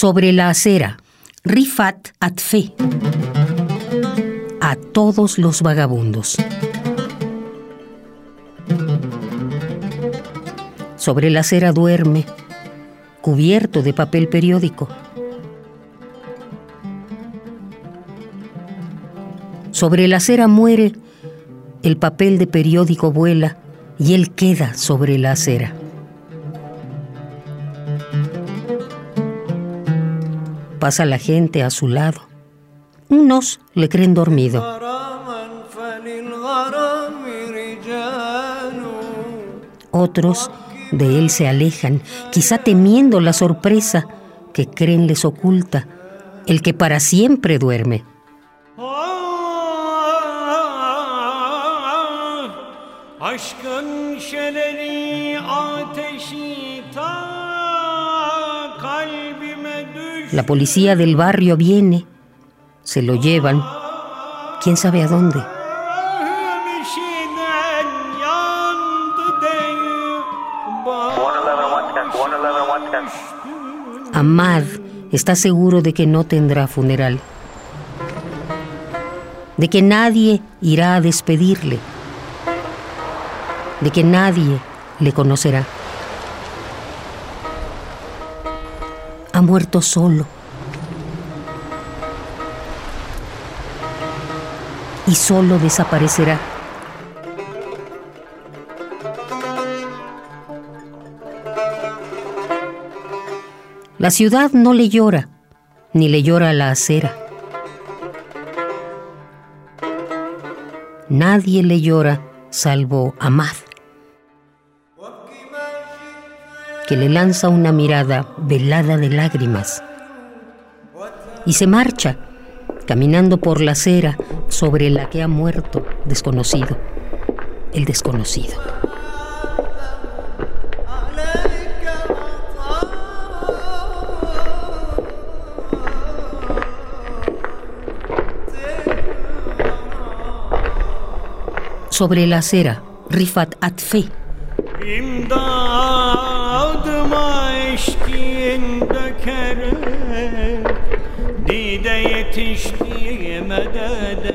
Sobre la acera, Rifat Atfe. A todos los vagabundos. Sobre la acera duerme, cubierto de papel periódico. Sobre la acera muere, el papel de periódico vuela y él queda sobre la acera. Pasa la gente a su lado. Unos le creen dormido. Otros de él se alejan, quizá temiendo la sorpresa que creen les oculta, el que para siempre duerme. La policía del barrio viene, se lo llevan, quién sabe a dónde. Ahmad está seguro de que no tendrá funeral, de que nadie irá a despedirle, de que nadie le conocerá. Ha muerto solo. Y solo desaparecerá. La ciudad no le llora, ni le llora la acera. Nadie le llora salvo Amad, que le lanza una mirada velada de lágrimas y se marcha caminando por la acera sobre la que ha muerto desconocido, el desconocido. sobre la acera, Rifat Atfe. Eşkin döker Dide yetiştiğime dede